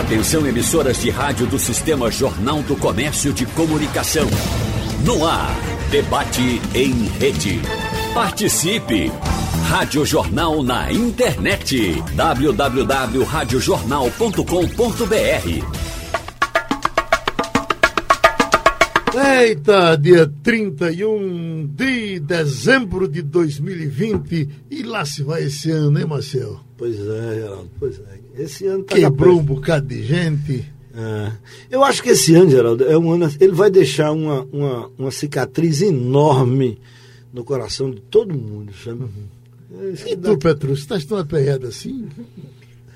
Atenção emissoras de rádio do Sistema Jornal do Comércio de Comunicação. No ar, debate em rede. Participe! Rádio Jornal na internet. www.radiojornal.com.br Eita, dia 31 de dezembro de 2020 e lá se vai esse ano, hein, Marcel? Pois é, Geraldo, pois é. Esse ano tá Quebrou um bocado de gente. É. Eu acho que esse ano, Geraldo, é um ano. Ele vai deixar uma, uma, uma cicatriz enorme no coração de todo mundo, sabe? Uhum. É, e tu, Petro, você estás tão aperreado assim?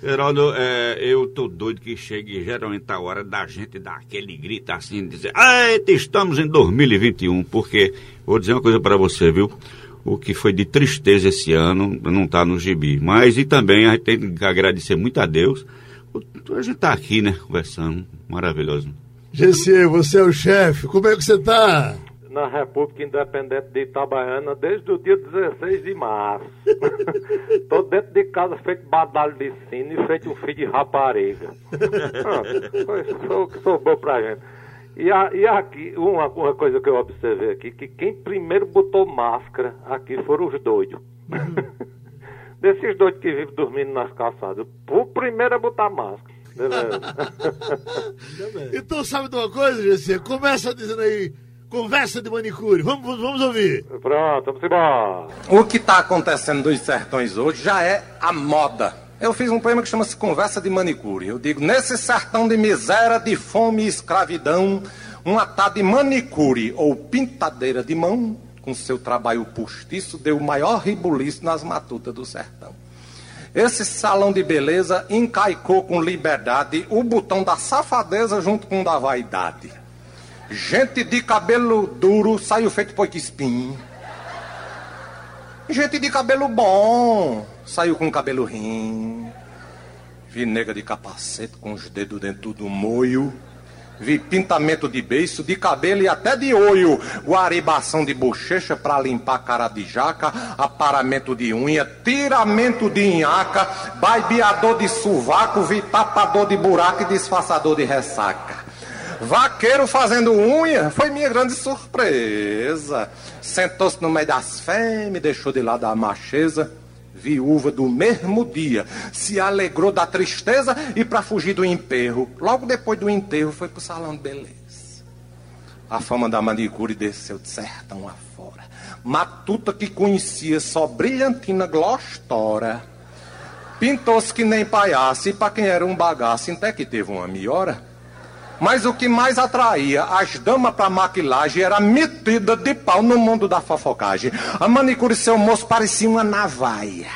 Geraldo, é, eu tô doido que chegue geralmente a hora da gente dar aquele grito assim, dizer, eita, estamos em 2021, porque, vou dizer uma coisa para você, viu? O que foi de tristeza esse ano não tá no gibi. Mas, e também a gente tem que agradecer muito a Deus. A gente tá aqui, né, conversando, maravilhoso. GC, você é o chefe, como é que você tá? na República Independente de Itabaiana desde o dia 16 de março. Tô dentro de casa feito badalho de sino e feito um filho de rapariga. Ah, foi o que sobrou pra gente. E, a, e aqui, uma, uma coisa que eu observei aqui, que quem primeiro botou máscara aqui foram os doidos. Desses doidos que vivem dormindo nas calçadas. O primeiro a botar máscara. Então sabe de uma coisa, GC? Começa dizendo aí Conversa de manicure. Vamos, vamos ouvir. Pronto, vamos embora. O que está acontecendo nos sertões hoje já é a moda. Eu fiz um poema que chama-se Conversa de Manicure. Eu digo, nesse sertão de miséria, de fome e escravidão, uma tá de manicure ou pintadeira de mão, com seu trabalho postiço, deu maior ribuliço nas matutas do sertão. Esse salão de beleza encaicou com liberdade o botão da safadeza junto com o da vaidade. Gente de cabelo duro saiu feito poique espinho. Gente de cabelo bom saiu com cabelo rim. Vi nega de capacete com os dedos dentro do moio. Vi pintamento de beiço, de cabelo e até de olho. Guaribação de bochecha para limpar a cara de jaca. Aparamento de unha, tiramento de inhaca. Baibeador de sovaco, vi tapador de buraco e disfarçador de ressaca. Vaqueiro fazendo unha foi minha grande surpresa. Sentou-se no meio das fêmeas, deixou de lado a macheza. Viúva do mesmo dia, se alegrou da tristeza e para fugir do enterro, logo depois do enterro, foi pro salão de beleza. A fama da manicure desceu de sertão afora. Matuta que conhecia só brilhantina glostora. Pintou-se que nem palhaço e pra quem era um bagaço, até que teve uma melhora. Mas o que mais atraía as damas para maquilagem era metida de pau no mundo da fofocagem. A manicure seu moço parecia uma navaia.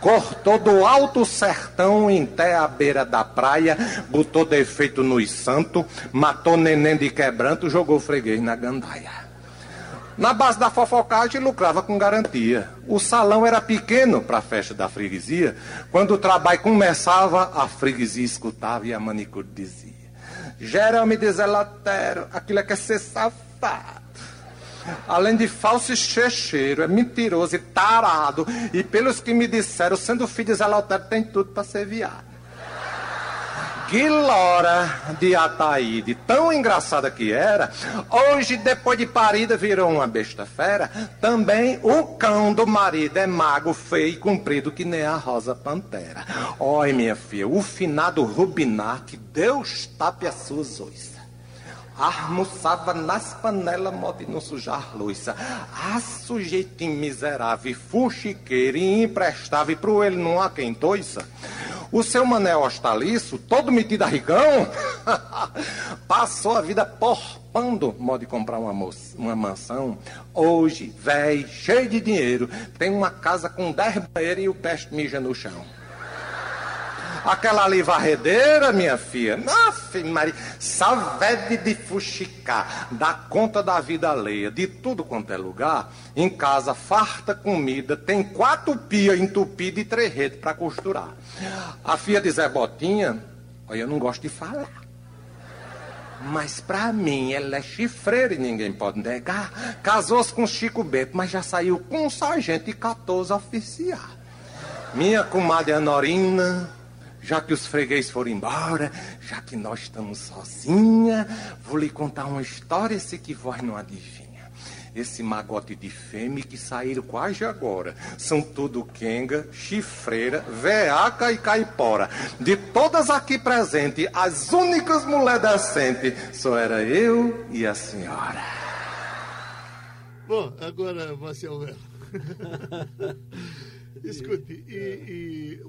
Cortou do alto sertão até a beira da praia, botou defeito nos santos, matou neném de quebranto, jogou freguês na gandaia. Na base da fofocagem, lucrava com garantia. O salão era pequeno para a festa da freguesia. Quando o trabalho começava, a freguesia escutava e a manicure dizia. Jerome de Zelatero, aquilo é que é ser safado. Além de falso checheiro, é mentiroso e tarado. E pelos que me disseram, sendo filho de Zelatero, tem tudo para ser viado. Guilora de Ataíde, tão engraçada que era, hoje, depois de parida, virou uma besta fera. Também o cão do marido é mago, feio e comprido que nem a rosa pantera. Oi, minha filha, o finado Rubinar, que Deus tape as suas oiças. Almoçava nas panelas, modo de não sujar louça. A sujeitinho miserável, fuxiqueiro e imprestável, pro ele não há quem toiça. O seu Mané Ostaliço, todo metido a rigão, passou a vida porpando modo de comprar uma, moça, uma mansão. Hoje, velho, cheio de dinheiro, tem uma casa com dez banheiros e o peste mija no chão. Aquela ali varredeira, minha filha, nossa, Maria, savede de fuxicar, dá conta da vida alheia, de tudo quanto é lugar. Em casa, farta comida, tem quatro pia entupidas e três redes para costurar. A filha de Zé Botinha, olha, eu não gosto de falar. Mas pra mim ela é chifreira e ninguém pode negar. Casou-se com Chico Bento, mas já saiu com um sargento e 14 oficiais. Minha comadre Anorina Já que os freguês foram embora, já que nós estamos sozinha, vou lhe contar uma história se que vós não adivinha. Esse magote de fêmea que saíram quase agora. São tudo quenga, chifreira, veaca e caipora. De todas aqui presentes, as únicas mulher decentes só era eu e a senhora. Bom, agora, Marcelo Melo. Escute, e, e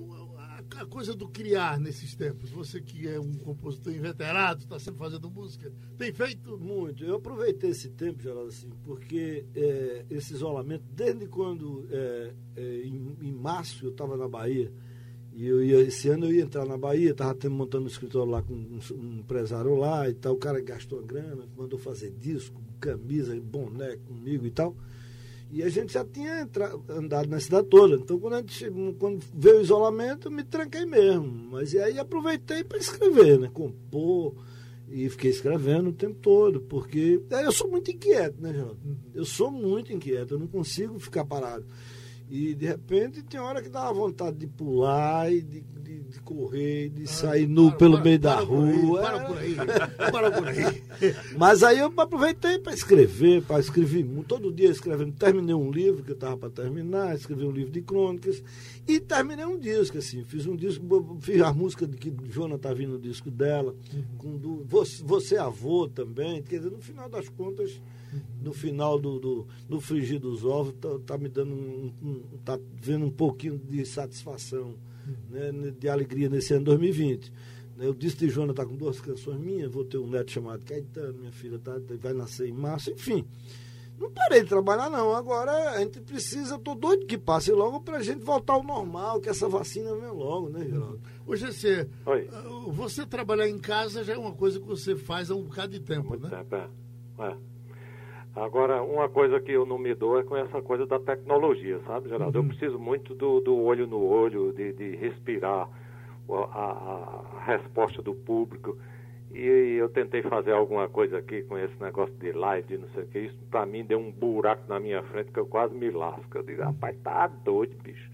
a, coisa do criar nesses tempos, você que é um compositor inveterado, está sempre fazendo música, tem feito? Muito. Eu aproveitei esse tempo, Geraldo, assim, porque é, esse isolamento, desde quando, é, é, em, em março, eu estava na Bahia, e eu ia, esse ano eu ia entrar na Bahia, estava montando um escritório lá com um, um, empresário lá e tal. O cara gastou a grana, mandou fazer disco, camisa, boné comigo e tal. E a gente já tinha entrado, andado na cidade toda. Então, quando, gente, quando veio o isolamento, eu me tranquei mesmo. Mas aí aproveitei para escrever, né? Compor. E fiquei escrevendo o tempo todo, porque é, eu sou muito inquieto, né, Geraldo? Eu sou muito inquieto, eu não consigo ficar parado. E de repente tem hora que dá uma vontade de pular e de, de, de correr, de ah, sair nu para, pelo para, meio para da rua. Para por aí, para por aí. Mas aí eu aproveitei para escrever, para escrever todo dia escrevendo. Terminei um livro que eu estava para terminar, escrevi um livro de crônicas e terminei um disco, assim. Fiz um disco, fiz a música de que Jona está vindo no disco dela, uhum. com do, você, você avô também. Quer dizer, no final das contas no final do, do, do frigir dos ovos, tá, tá me dando um, um, tá vendo um pouquinho de satisfação, né, de alegria nesse ano 2020. Né, eu disse de Joana tá com duas canções minhas, vou ter um neto chamado Caetano, minha filha tá, vai nascer em março, enfim. Não parei de trabalhar, não. Agora a gente precisa, eu tô doido que passe logo para a gente voltar ao normal, que essa vacina venha logo, né, Geraldo? Hoje você, Oi. Ah, você trabalhar em casa já é uma coisa que você faz há um bocado de tempo, Muito né? Tempo, é. é. Agora, uma coisa que eu não me dou é com essa coisa da tecnologia, sabe, Geraldo? Uhum. Eu preciso muito do, do olho no olho, de, de respirar a, a, resposta do público. E eu tentei fazer alguma coisa aqui com esse negócio de live, não sei o que. Isso pra mim deu um buraco na minha frente que eu quase me lasco. Eu digo, rapaz, tá doido, bicho.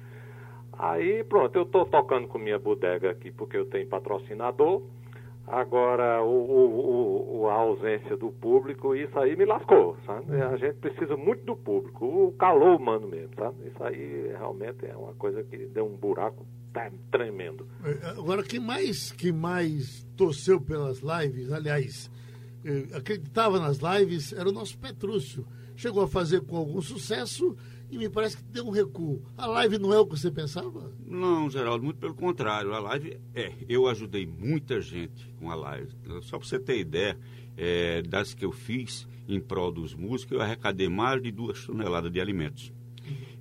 Aí, pronto, eu tô tocando com minha bodega aqui porque eu tenho patrocinador. Agora, o, o, o, a ausência do público, isso aí me lascou, sabe? A gente precisa muito do público, o calor humano mesmo, sabe? Isso aí realmente é uma coisa que deu um buraco tremendo. É, agora, quem mais, quem mais torceu pelas lives, aliás, eh, acreditava nas lives, era o nosso Petrúcio. Chegou a fazer com algum sucesso e me parece que deu um recuo. A live não é o que você pensava? Não, Geraldo, muito pelo contrário. A live é. Eu ajudei muita gente com a live. Só para você ter ideia, é, das que eu fiz em prol dos músicos, eu arrecadei mais de duas toneladas de alimentos.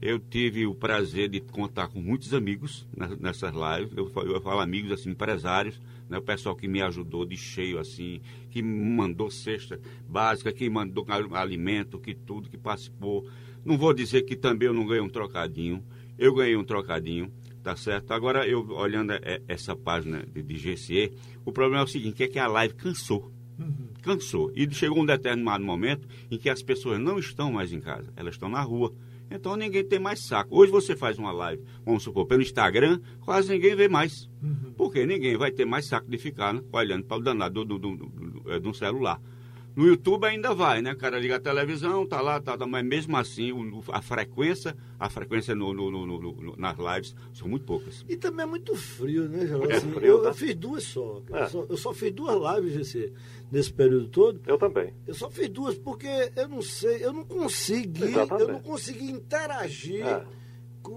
Eu tive o prazer de contar com muitos amigos nessas lives. Eu, eu falo amigos, assim, empresários, né? o pessoal que me ajudou de cheio, assim, que mandou cesta básica, que mandou alimento, que tudo, que participou. Não vou dizer que também eu não ganhei um trocadinho. Eu ganhei um trocadinho, tá certo? Agora, eu olhando é, essa página de, de GCE, o problema é o seguinte, é que a live cansou. Uhum. Cansou. E chegou um determinado momento em que as pessoas não estão mais em casa, elas estão na rua. Então ninguém tem mais saco. Hoje você faz uma live, vamos supor, pelo Instagram, quase ninguém vê mais. Uhum. Porque ninguém vai ter mais saco de ficar né, olhando para o danado do, do, do, do, é, do celular. No YouTube ainda vai, né? O cara liga a televisão, tá lá, tá, mas mesmo assim a frequência, a frequência no, no, no, no, nas lives são muito poucas. E também é muito frio, né, João? É assim, frio, eu, tá? eu, fiz duas só. É. Eu, só eu só fiz duas lives esse, nesse período todo. Eu também. Eu só fiz duas porque eu não sei, eu não consegui, Exatamente. eu não consegui interagir. É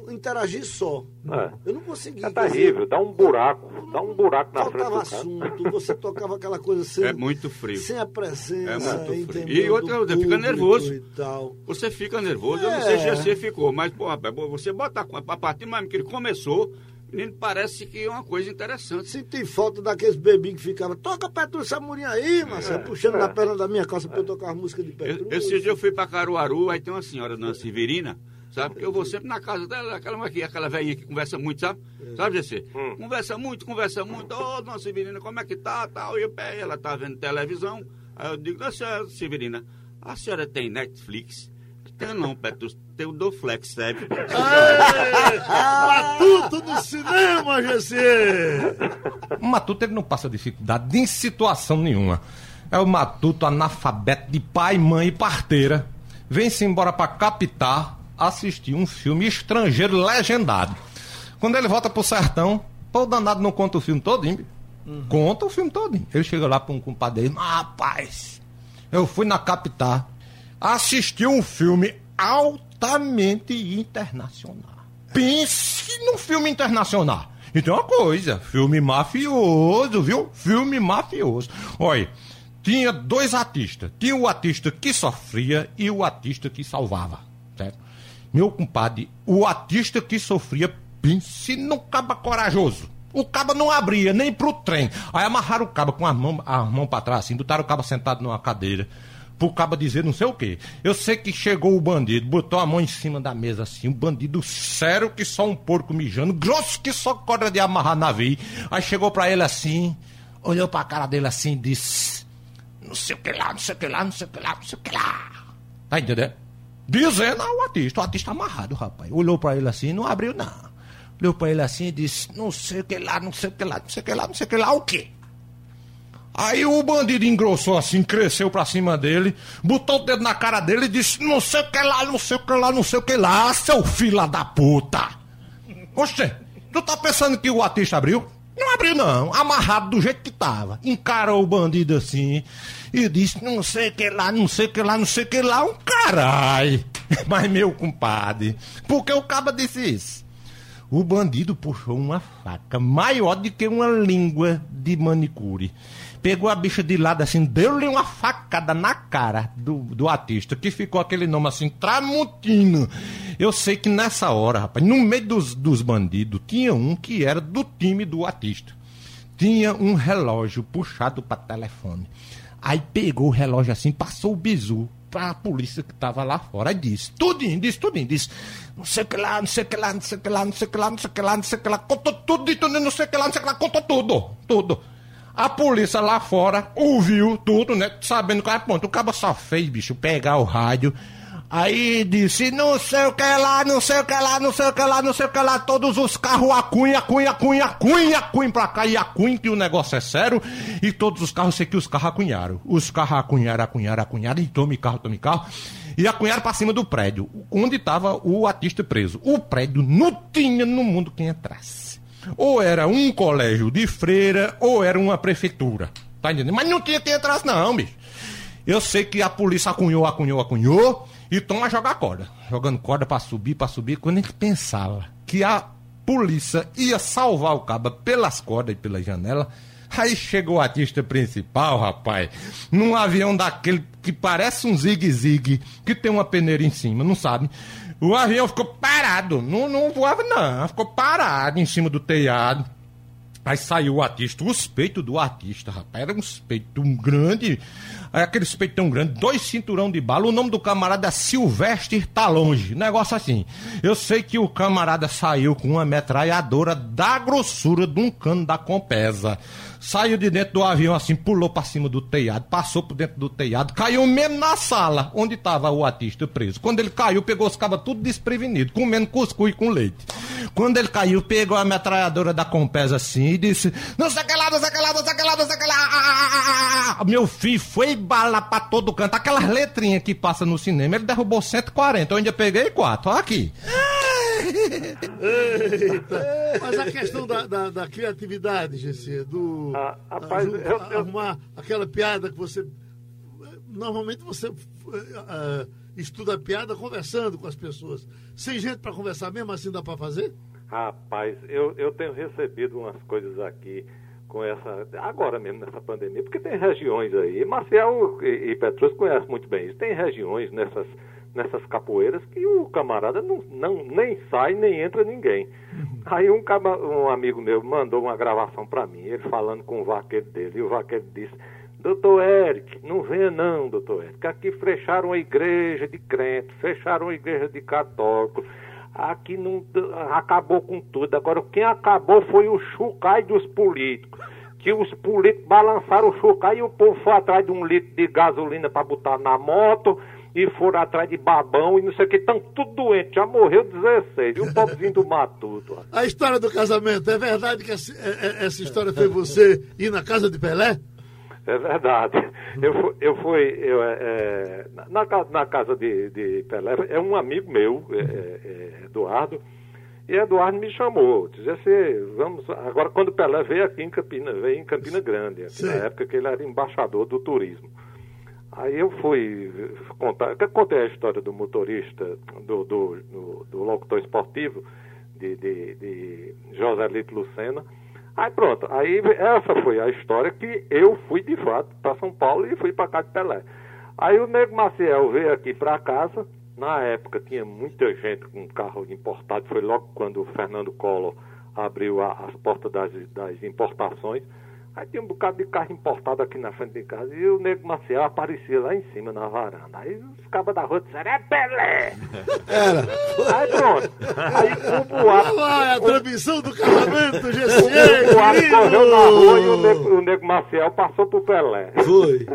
interagir só. É. Eu não consegui. É terrível, dá um buraco, dá um buraco na frente do assunto, você tocava aquela coisa sem, é muito frio. sem a presença, é muito frio. E outra coisa, fica nervoso. E tal. Você fica nervoso, é. eu não sei se você ficou, mas pô, você bota a partir do momento que ele começou, Menino, parece que é uma coisa interessante. Senti falta daqueles bebinhos que ficavam, toca Petrúcio Samurinha aí, Marcelo, é, puxando é, na perna da minha calça é. pra eu tocar as músicas de Petrúcio. Esse dia eu fui pra Caruaru, aí tem uma senhora, Nancy Severina, sabe? Porque eu vou sempre na casa dela, aquela, aquela velhinha que conversa muito, sabe? É. Sabe, Jesse? Hum. Conversa muito, conversa muito. Ô, oh, dona Severina, como é que tá? Tal. E eu, ela tá vendo televisão. Aí eu digo, dona Severina, a senhora tem Netflix? Tem não, Petrus. Tem o Doflex, serve. Matuto no cinema, GC! O Matuto ele não passa dificuldade em situação nenhuma. É o Matuto analfabeto de pai, mãe e parteira. Vem-se embora pra capital assistir um filme estrangeiro legendado. Quando ele volta pro sertão, pô, o danado não conta o filme todinho. Uhum. Conta o filme todinho. Ele chega lá pra um compadre dele, rapaz, eu fui na capital assistir um filme altamente internacional. Pense num filme internacional. Então é uma coisa, filme mafioso, viu? Filme mafioso. Olha, tinha dois artistas. Tinha o artista que sofria e o artista que salvava? Meu compadre, o artista que sofria, pense num caba corajoso. O caba não abria nem pro trem. Aí amarraram o caba com a mão, a mão pra trás, assim, botaram o caba sentado numa cadeira pro caba dizer não sei o quê. Eu sei que chegou o bandido, botou a mão em cima da mesa assim, um bandido sério que só um porco mijando, grosso que só corda de amarrar navio. Aí chegou pra ele assim, olhou pra cara dele assim e disse: Não sei o que lá, não sei o que lá, não sei o que lá, não sei o que lá. Tá entendendo? Dizendo ao artista, o artista amarrado, rapaz. Olhou pra ele assim, não abriu não. Olhou pra ele assim e disse: Não sei o que lá, não sei o que lá, não sei o que lá, não sei o que lá, o quê? Aí o bandido engrossou assim, cresceu pra cima dele, botou o dedo na cara dele e disse: Não sei o que lá, não sei o que lá, não sei o que lá, seu filho da puta. Oxe, tu tá pensando que o artista abriu? Não abriu, não. Amarrado do jeito que tava. Encarou o bandido assim e disse: Não sei que lá, não sei que lá, não sei que lá, um caralho. Mas, meu compadre, por que o caba disse isso? O bandido puxou uma faca maior do que uma língua de manicure pegou a bicha de lado assim, deu-lhe uma facada na cara do, do artista, que ficou aquele nome assim, Tramutino. Eu sei que nessa hora, rapaz, no meio dos, dos bandidos, tinha um que era do time do artista. Tinha um relógio puxado para telefone. Aí pegou o relógio assim, passou o bizu pra polícia que tava lá fora e disse, tudinho, disse tudinho, disse, não sei que lá, não sei que lá, não sei que lá, não sei que lá, não sei que lá, não sei que lá, contou tudo, tudo, não sei que lá, não sei que lá, contou tudo, tudo. A polícia lá fora ouviu tudo, né? Sabendo que era ponto. O cabo só fez, bicho, pegar o rádio. Aí disse, não sei o que lá, não sei o que lá, não sei o que lá, não sei o que lá, todos os carros acunha, acunha, acunha, acunha, acunha pra cá e acunha que o negócio é sério. E todos os carros, sei que os carros acunharam. Os carros acunharam, acunharam, acunharam, e tome carro, tome carro. E acunharam pra cima do prédio, onde tava o artista preso. O prédio não tinha no mundo quem entrasse. Ou era um colégio de freira, ou era uma prefeitura. Tá entendendo? Mas não tinha quem atrás, não, bicho. Eu sei que a polícia acunhou, acunhou, acunhou, e estão a jogar corda. Jogando corda para subir, para subir. Quando a gente pensava que a polícia ia salvar o caba pelas cordas e pela janela, aí chegou o artista principal, rapaz, num avião daquele que parece um zigue-zigue, que tem uma peneira em cima, não sabe? O avião ficou parado. Não, não voava, não. Ficou parado em cima do telhado. Aí saiu o artista, os peitos do artista, rapaz. Era um peito grande. Aí aquele peito tão grande, dois cinturão de bala. O nome do camarada é Silvestre Talonge. Negócio assim. Eu sei que o camarada saiu com uma metralhadora da grossura de um cano da Compesa saiu de dentro do avião assim, pulou para cima do telhado, passou por dentro do telhado, caiu mesmo na sala onde estava o artista preso. Quando ele caiu, pegou os cabas tudo desprevenido, comendo cuscuz com leite. Quando ele caiu, pegou a metralhadora da Compesa assim e disse: Não sei que lá, não sei que lá, não sei que lá, não sei que lá. Meu filho foi bala pra todo canto. Aquelas letrinhas que passa no cinema, ele derrubou 140. Eu ainda peguei quatro. Olha aqui. Eita. Mas a questão da, da, da criatividade, GC, do. Ah, rapaz, a, eu, eu... arrumar aquela piada que você. Normalmente você uh, estuda a piada conversando com as pessoas. Sem gente para conversar mesmo, assim dá para fazer? Rapaz, eu, eu tenho recebido umas coisas aqui com essa. Agora mesmo nessa pandemia, porque tem regiões aí. Marcel e, e Petrus conhecem muito bem isso. Tem regiões nessas nessas capoeiras que o camarada não, não nem sai nem entra ninguém. Aí um, um amigo meu mandou uma gravação para mim, ele falando com o vaqueiro dele, e o vaqueiro disse, doutor Eric, não venha não, doutor Eric, aqui fecharam a igreja de crente, fecharam a igreja de católico, aqui não acabou com tudo. Agora quem acabou foi o chucai dos políticos. Que os políticos balançaram o chucai e o povo foi atrás de um litro de gasolina para botar na moto e foram atrás de babão e não sei o que, estão tudo doente, já morreu 16. E o pobrezinho do Matuto. A história do casamento, é verdade que essa, é- é- essa história foi você ir na casa de Pelé? É verdade. Eu fui, eu fui eu, é, é, na, na casa de, de Pelé, é um amigo meu, é, Eduardo, e Eduardo me chamou, dizia assim, vamos, agora quando Pelé veio aqui em Campina, veio em Campina Grande, na época que ele era embaixador do turismo. Aí eu fui contar, contei a história do motorista, do, do, do, do locutor esportivo, de, de, de Lucena. Aí pronto, aí essa foi a história que eu fui de fato para São Paulo e fui para casa de Pelé. Aí o Nego Maciel veio aqui para casa, na época tinha muita gente com carro importado, foi logo quando o Fernando Collor abriu a- as portas das, das importações. Aí tinha um bocado de carro importado aqui na frente de casa e o Nego Maciel aparecia lá em cima na varanda. Aí os cabas da rua disseram, é Pelé! Era. Aí pronto. Aí o Olha boato. lá, é a transmissão do casamento, O GCE, boato correu na rua e o nego, o nego Maciel passou pro Pelé. Foi.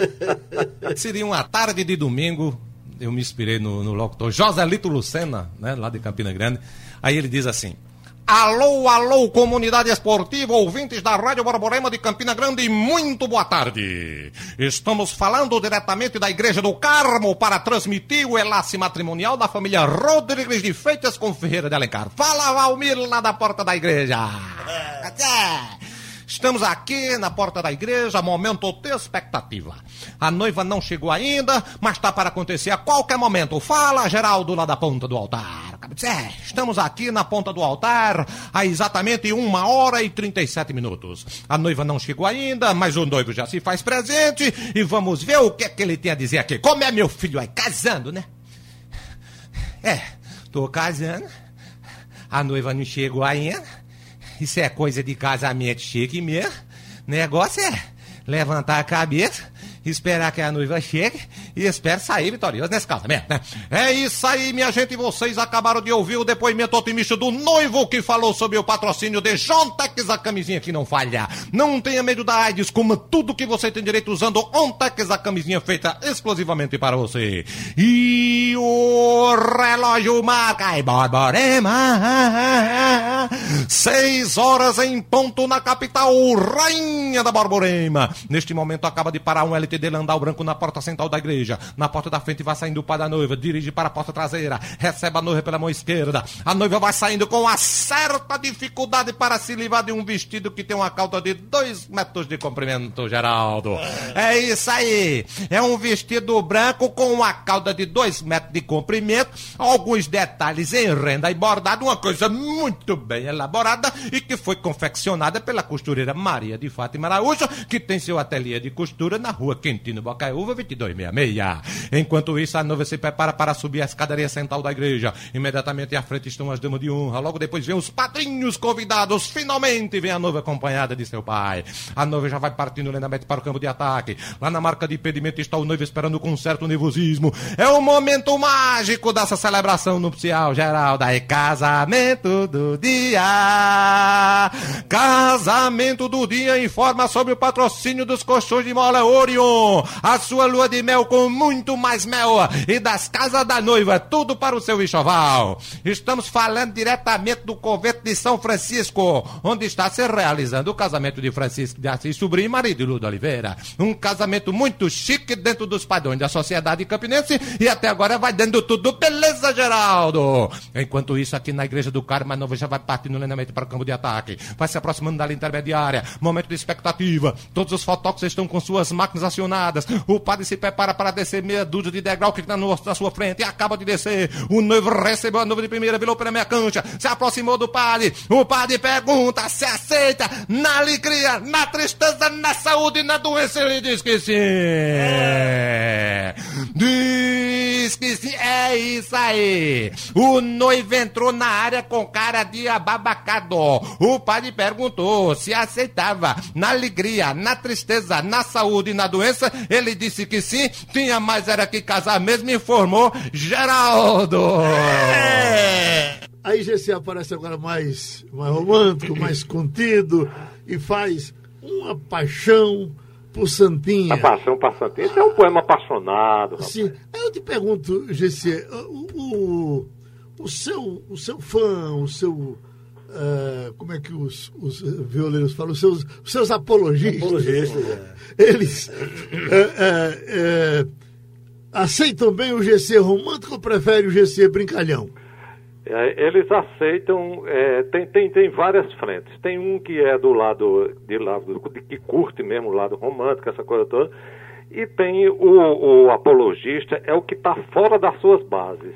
Seria uma tarde de domingo, eu me inspirei no, no locutor Joselito Lucena, né, lá de Campina Grande. Aí ele diz assim: Alô, alô, comunidade esportiva, ouvintes da Rádio Borborema de Campina Grande, muito boa tarde. Estamos falando diretamente da Igreja do Carmo para transmitir o enlace matrimonial da família Rodrigues de Feitas com Ferreira de Alencar. Fala, Valmir, lá da porta da igreja. É. Estamos aqui na porta da igreja, momento de expectativa. A noiva não chegou ainda, mas está para acontecer a qualquer momento. Fala, Geraldo, lá da ponta do altar. É, estamos aqui na ponta do altar há exatamente uma hora e 37 minutos. A noiva não chegou ainda, mas o noivo já se faz presente e vamos ver o que é que ele tem a dizer aqui. Como é meu filho aí? Casando, né? É, tô casando. A noiva não chegou ainda. Isso é coisa de casamento chique mesmo. Negócio é levantar a cabeça, esperar que a noiva chegue e espero sair vitorioso nesse casamento, né? É isso aí, minha gente. Vocês acabaram de ouvir o depoimento otimista do noivo que falou sobre o patrocínio de Jontex, a camisinha que não falha. Não tenha medo da AIDS, coma tudo que você tem direito usando Ontex, a camisinha feita exclusivamente para você. E o relógio marca e Borborema. Seis horas em ponto na capital, rainha da Borborema. Neste momento acaba de parar um LTD Landau Branco na porta central da igreja. Na porta da frente vai saindo o pai da noiva, dirige para a porta traseira, recebe a noiva pela mão esquerda. A noiva vai saindo com uma certa dificuldade para se livrar de um vestido que tem uma cauda de dois metros de comprimento, Geraldo. É isso aí. É um vestido branco com uma cauda de dois metros de comprimento, alguns detalhes em renda e bordado, uma coisa muito bem elaborada e que foi confeccionada pela costureira Maria de Fátima Araújo, que tem seu ateliê de costura na rua Quintino Bocaiúva, 2266. Enquanto isso, a noiva se prepara para subir a escadaria central da igreja. Imediatamente à frente estão as damas de honra. Logo depois vem os padrinhos convidados. Finalmente vem a noiva acompanhada de seu pai. A noiva já vai partindo lentamente para o campo de ataque. Lá na marca de impedimento está o noivo esperando com um certo nervosismo. É o momento mágico dessa celebração nupcial geral. Daí casamento do dia. Casamento do dia informa sobre o patrocínio dos colchões de mola Orion. A sua lua de mel com muito mais mel e das casas da noiva, tudo para o seu enxoval. Estamos falando diretamente do convento de São Francisco, onde está se realizando o casamento de Francisco de Assis, sobrinho e marido de Ludo Oliveira. Um casamento muito chique dentro dos padrões da sociedade campinense e até agora vai dando tudo beleza, Geraldo. Enquanto isso, aqui na igreja do Carmo, a noiva já vai partindo lentamente para o campo de ataque. Vai se aproximando da linha intermediária. Momento de expectativa. Todos os fotógrafos estão com suas máquinas acionadas. O padre se prepara para descer meia dúzia de degrau que está na sua frente e acaba de descer. O noivo recebeu a noiva de primeira, virou para minha cancha, se aproximou do padre. O padre pergunta se aceita na alegria, na tristeza, na saúde, na doença. Ele diz que sim. Sim. É isso aí. O noivo entrou na área com cara de ababacado. O padre perguntou se aceitava na alegria, na tristeza, na saúde e na doença. Ele disse que sim. Tinha mais era que casar mesmo, informou Geraldo. Aí GC aparece agora mais, mais romântico, mais contido e faz uma paixão por Santinha. A paixão para Santinha. Esse é um poema apaixonado. rapaz. Sim. Aí eu te pergunto, GC, o, o, o seu, o seu fã, o seu. eh, como é que os, os violeiros falam? Os seus, os seus apologistas. Apologistas, é. Eles eh, eh, aceitam bem o GC romântico ou preferem o GC brincalhão? É, eles aceitam, é, tem, tem, tem várias frentes. Tem um que é do lado de lado de- que curte mesmo o lado romântico, essa coisa toda. E tem o, o apologista, é o que está fora das suas bases.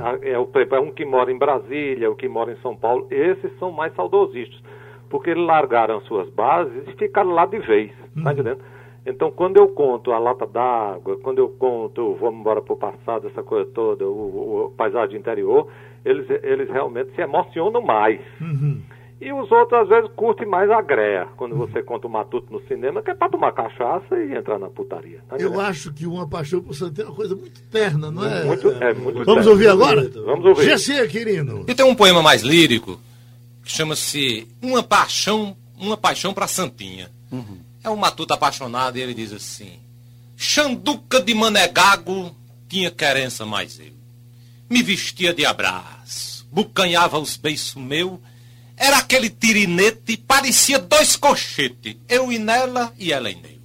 A- É, o, é um que mora em Brasília, o que mora em São Paulo. Esses são mais saudosistas, porque eles largaram as suas bases e ficaram lá de vez. Tá entendendo? Então, quando eu conto a lata d'água, quando eu conto vamos embora para o passado, essa coisa toda, o- o paisagem interior, eles, eles realmente se emocionam mais. E os outros, às vezes, curtem mais a greia, quando você conta o matuto no cinema, que é para tomar cachaça e entrar na putaria. Tá Eu acho que uma paixão por Santinha é uma coisa muito terna, não é? Muito, é muito Vamos sério. ouvir agora? Vamos ouvir. GC, querido. E tem um poema mais lírico que chama-se Uma Paixão, Uma Paixão para Santinha. É um matuto apaixonado e ele diz assim: Xanduca de Manegago tinha querença mais eu. Me vestia de abraço, bucanhava os beiços meu. Era aquele tirinete, parecia dois cochetes, eu e nela e ela em eu.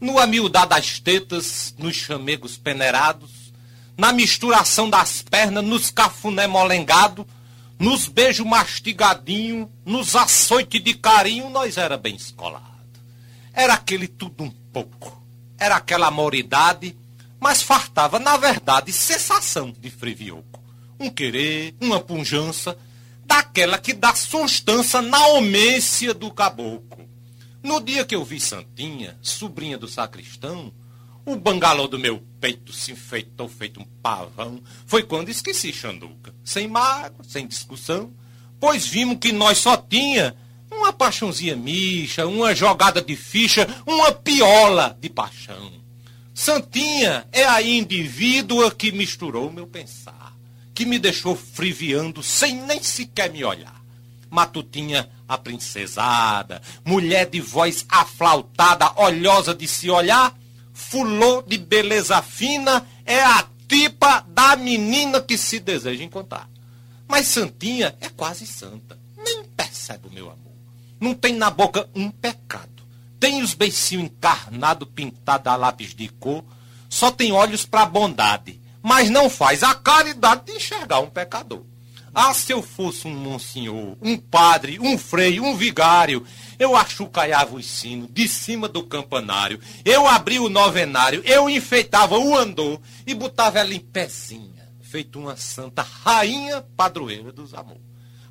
No amildar das tetas, nos chamegos peneirados, na misturação das pernas, nos cafuné molengado, nos beijos mastigadinho, nos açoite de carinho, nós era bem escolado. Era aquele tudo um pouco, era aquela amoridade, mas fartava, na verdade, sensação de frivioco. Um querer, uma punjança, daquela que dá substância na omência do caboclo. No dia que eu vi Santinha, sobrinha do sacristão, o bangalô do meu peito se enfeitou feito um pavão. Foi quando esqueci Xanduca. Sem mágoa, sem discussão, pois vimos que nós só tinha uma paixãozinha micha, uma jogada de ficha, uma piola de paixão. Santinha é a indivídua que misturou meu pensar, que me deixou friviando sem nem sequer me olhar. Matutinha a princesada, mulher de voz aflautada, olhosa de se olhar, fulô de beleza fina, é a tipa da menina que se deseja encontrar. Mas Santinha é quase santa, nem percebe o meu amor. Não tem na boca um pecado. Tem os beicinhos encarnados, pintados a lápis de cor, só tem olhos para bondade, mas não faz a caridade de enxergar um pecador. Ah, se eu fosse um monsenhor, um padre, um frei, um vigário, eu achucaiava o sino de cima do campanário, eu abria o novenário, eu enfeitava o andor e botava ela em pezinha, feito uma santa rainha padroeira dos amores.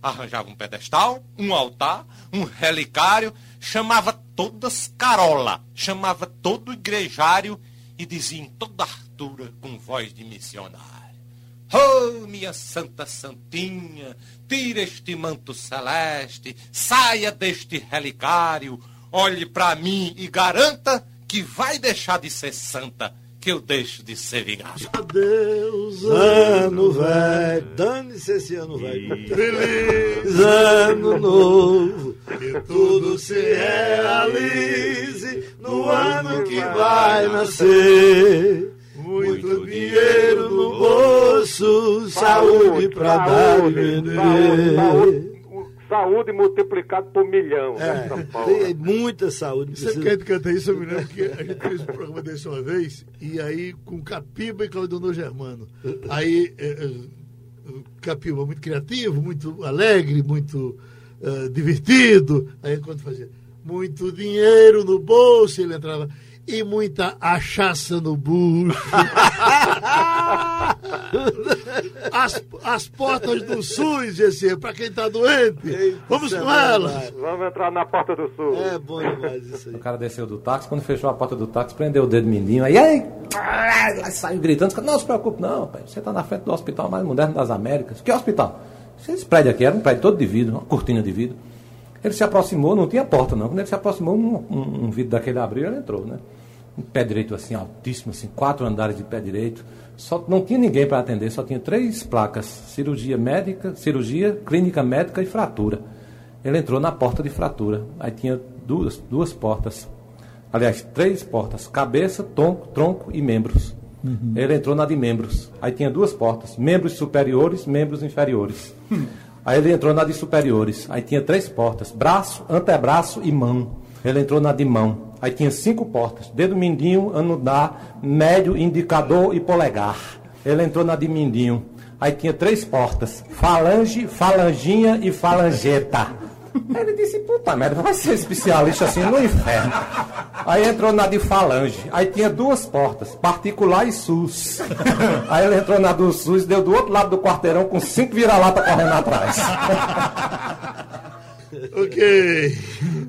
Arranjava um pedestal, um altar, um relicário, chamava todas carola, chamava todo igrejário e dizia em toda altura com voz de missionário. Oh, minha santa santinha, tira este manto celeste, saia deste relicário, olhe para mim e garanta que vai deixar de ser santa, que eu deixo de ser vigário. Adeus, Ano velho, dane-se esse ano velho. feliz. Ano novo, Que tudo se realize no ano que vai nascer. Muito dinheiro no bolso, saúde pra dar e vender. Saúde, multiplicado por milhão. né, São Paulo. É, tem muita saúde. Você precisa- quer que canta isso? Eu me lembro que a gente fez um programa desse uma vez, e aí com Capiba e Claudionor Germano. Aí, eh, eh, Capiba muito criativo, muito alegre, muito eh, divertido. Aí quando fazia muito dinheiro no bolso, ele entrava. E muita achaça no bucho. as, as portas do SUS, GC, para quem tá doente. Eita, Vamos com elas. Vamos entrar na porta do sul. É bom demais isso aí. O cara desceu do táxi, quando fechou a porta do táxi, prendeu o dedo mindinho, aí, aí, aí saiu gritando, não se preocupe não, pai, você está na frente do hospital mais moderno das Américas. Que hospital? Esse prédio aqui era um prédio todo de vidro, uma cortina de vidro. Ele se aproximou, não tinha porta não, quando ele se aproximou, um, um- um vidro daquele abriu, ele entrou, né? Um pé direito assim, altíssimo, assim, quatro andares de pé direito. Só, não tinha ninguém para atender, só tinha três placas, cirurgia médica, cirurgia, clínica médica e fratura. Ele entrou na porta de fratura. Aí tinha duas, duas portas Aliás, três portas: cabeça, tronco, tronco e membros. Ele entrou na de membros. Aí tinha duas portas: membros superiores, membros inferiores. Aí ele entrou na de superiores. Aí tinha três portas: braço, antebraço e mão. Ele entrou na de mão. Aí tinha cinco portas: dedo mindinho, anular, médio, indicador e polegar. Ele entrou na de mindinho. Aí tinha três portas: falange, falanginha e falangeta. Aí ele disse, puta merda, vai ser especialista assim no inferno. Aí entrou na de falange. Aí tinha duas portas, particular e SUS. Aí ele entrou na do SUS, deu do outro lado do quarteirão com cinco vira-lata correndo atrás. Ok.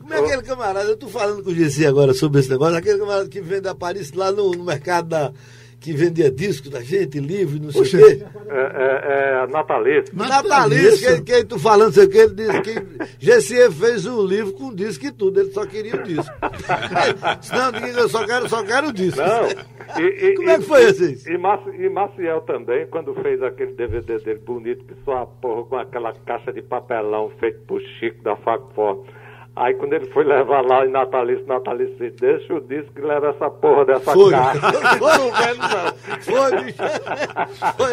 Como é aquele camarada, eu tô falando com o GC agora sobre esse negócio, aquele camarada que vende a Paris lá no, no mercado da, que vendia disco da gente, livro, não sei o quê. É, é, é natalício. Natalício, que, que tu falando, sei o que, ele disse que GC fez um livro com disco e tudo, ele só queria o disco. Não, ninguém, eu só quero, só quero o disco. Não. E, e, Como é que foi e, esse? E, Maci- e Maciel também, quando fez aquele DVD dele bonito, que só a porra com aquela caixa de papelão feito por Chico da Facfor. Aí quando ele foi levar lá em Natalício, Natalício disse, deixa o disco que leva essa porra dessa Foi. caixa. Foi. Não quero não. Foi, bicho. Foi.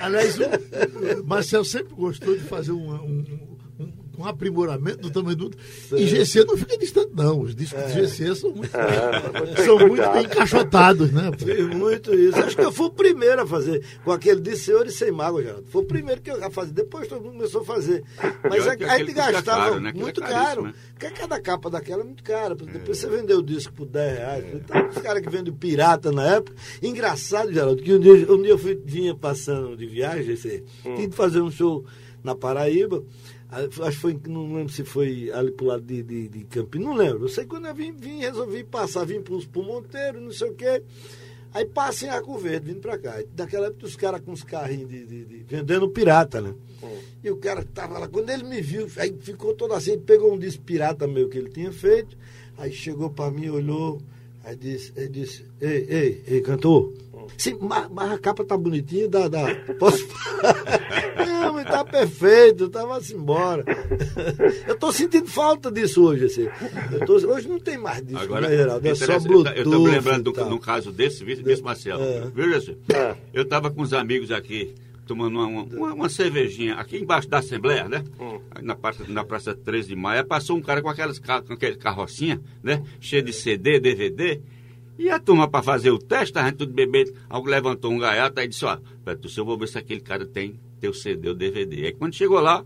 Aliás, o, o Marcel sempre gostou de fazer um, um, um- aprimoramento do tamanho do. E GC não fica distante, não. Os discos de GC são muito, É, são muito bem encaixotados, né? pô? Fiz muito isso. Acho que eu fui o primeiro a fazer. Com aquele de senhor e sem mágoa, Geraldo. Foi o primeiro que eu a fazer. Depois todo mundo começou a fazer. Mas a, que a aquele gente custa gastava caro, né? É muito caríssimo, caro. né? Porque cada capa daquela é muito cara. Depois você vendeu o disco por 10 reais. Então, os caras que vendem pirata na época. Engraçado, Geraldo, que um dia, um dia eu fui, vinha passando de viagem, assim, tinha de fazer um show na Paraíba. Aí, Acho que foi, não lembro se foi ali pro lado de, de, de Campinas, não lembro. Eu sei que quando eu vim, vim resolvi passar, vim pro, pro Monteiro, não sei o quê. Aí passei em Arco Verde, vindo pra cá. Daquela época os caras com os carrinhos de, de- de- vendendo pirata, né? E o cara tava lá, quando ele me viu, aí ficou todo assim, ele pegou um disco pirata meu que ele tinha feito, aí chegou pra mim, olhou, aí disse, ele disse, ei, ei, ei, cantor, sim, mas, mas a capa tá bonitinha, dá, dá. Posso. Não, mas tá perfeito, tava assim embora. Eu tô sentindo falta disso hoje, assim. Eu tô- hoje não tem mais disso, Agora, né, Geraldo? É só Bluetooth. eu estou me lembrando de um caso desse, desse Marcelo. É. Viu, Jesus? É. Eu estava com uns amigos aqui, tomando uma, uma, uma cervejinha, aqui embaixo da Assembleia, né? Aí Na, praça, na Praça 13 de Maio. Passou um cara com aquelas com aquele carrocinha, né? Cheio de CD, DVD. E a turma, para fazer o teste, a gente tudo bebendo. Alguém levantou um gaiato e disse: Ó, Beto, eu vou ver se aquele cara tem teu CD ou DVD. Aí quando chegou lá,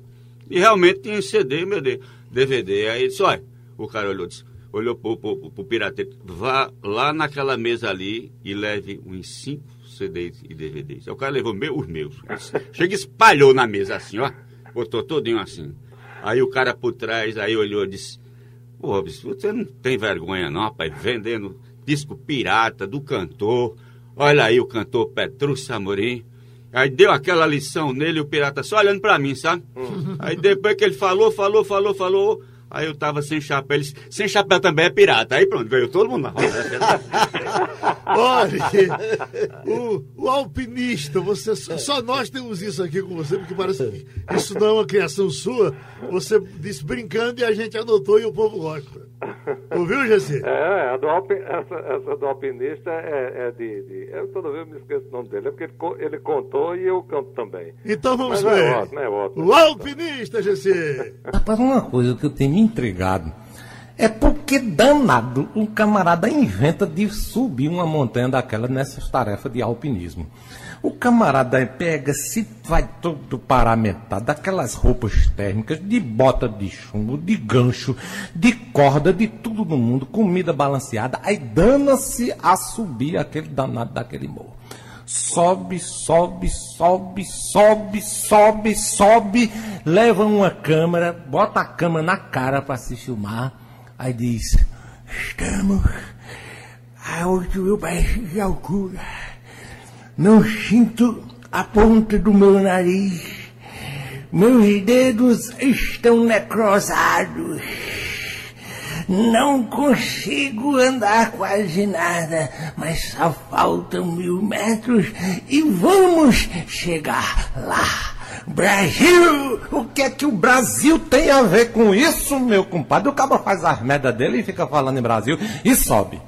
e realmente tinha CD, meu Deus, DVD. Aí ele disse: Olha, o cara olhou, disse, olhou pro, pro, pro, pirateiro: Vá lá naquela mesa ali e leve uns cinco CDs e DVDs. Aí o cara levou meu, os meus. Chega e espalhou na mesa assim, ó. Botou todinho assim. Aí o cara por trás, aí olhou e disse: Pô, você não tem vergonha não, rapaz, vendendo disco pirata do cantor. Olha aí o cantor Petrúcio Amorim. Aí deu aquela lição nele, o pirata só olhando pra mim, sabe? Aí depois que ele falou, falou, falou, falou, aí eu tava sem chapéu. Ele disse, sem chapéu também é pirata. Aí pronto, veio todo mundo na roda. Olha, o, o alpinista, você, só nós temos isso aqui com você, porque parece que isso não é uma criação sua. Você disse brincando e a gente anotou e o povo gosta. Ouviu, Jesse? É, a do alpi- essa, essa do alpinista é, é de, de- Eu toda vez me esqueço o nome dele, é porque ele, ele contou e eu canto também. Então vamos Mas ver. é ótimo, é ótimo. O alpinista, Jesse. Rapaz, uma coisa que eu tenho me intrigado é porque danado um camarada inventa de subir uma montanha daquela nessas tarefas de alpinismo. O camarada pega, se vai todo paramentado, daquelas roupas térmicas, de bota de chumbo, de gancho, de corda, de tudo no mundo, comida balanceada, aí dana-se a subir aquele danado daquele morro. Sobe, sobe, sobe, sobe, sobe, sobe, leva uma câmera, bota a câmera na cara para se filmar, aí diz: Estamos a 8 mil metros de altura. Não sinto a ponta do meu nariz. Meus dedos estão necrosados. Não consigo andar quase nada, mas só faltam mil metros e vamos chegar lá. Brasil! O que é que o Brasil tem a ver com isso, meu compadre? O cabo faz as merda dele e fica falando em Brasil e sobe.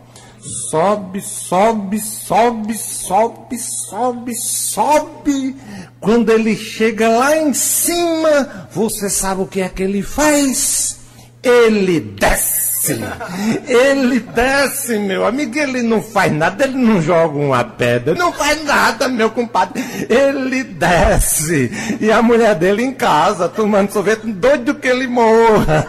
Sobe, sobe, sobe, sobe, sobe, sobe. Quando ele chega lá em cima, você sabe o que é que ele faz? Ele desce. Ele desce, meu amigo. Ele não faz nada, ele não joga uma pedra, não faz nada, meu compadre. Ele desce. E a mulher dele em casa, tomando sorvete, doido que ele morra.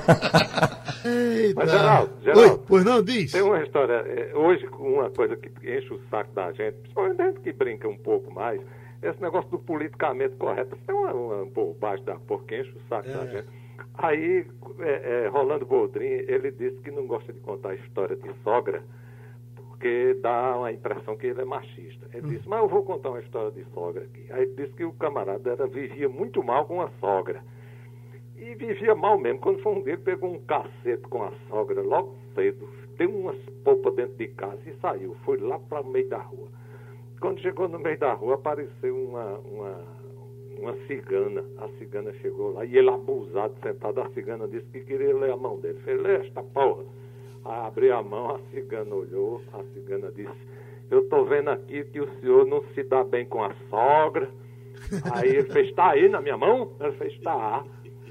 Eita. Mas, Geraldo, Geraldo. Oi, pois não, diz. Tem uma história, é, hoje uma coisa que enche o saco da gente, principalmente a gente que brinca um pouco mais, esse negócio do politicamente correto, isso é uma, uma bobagem da porra que enche o saco da gente. Aí, é, é, Rolando Boldrin, ele disse que não gosta de contar a história de sogra, porque dá uma impressão que ele é machista. Ele disse, mas eu vou contar uma história de sogra aqui. Aí ele disse que o camarada era, vivia muito mal com a sogra. E vivia mal mesmo. Quando foi um dia, ele pegou um cacete com a sogra logo cedo, deu umas polpas dentro de casa e saiu. Foi lá para o meio da rua. Quando chegou no meio da rua, apareceu uma, uma, uma cigana. A cigana chegou lá e ele, abusado, sentado, a cigana disse que queria ler a mão dele. Fez, lê esta porra. Aí abriu a mão, a cigana olhou, a cigana disse, eu estou vendo aqui que o senhor não se dá bem com a sogra. Aí ele fez, tá aí na minha mão? Ele fez, tá.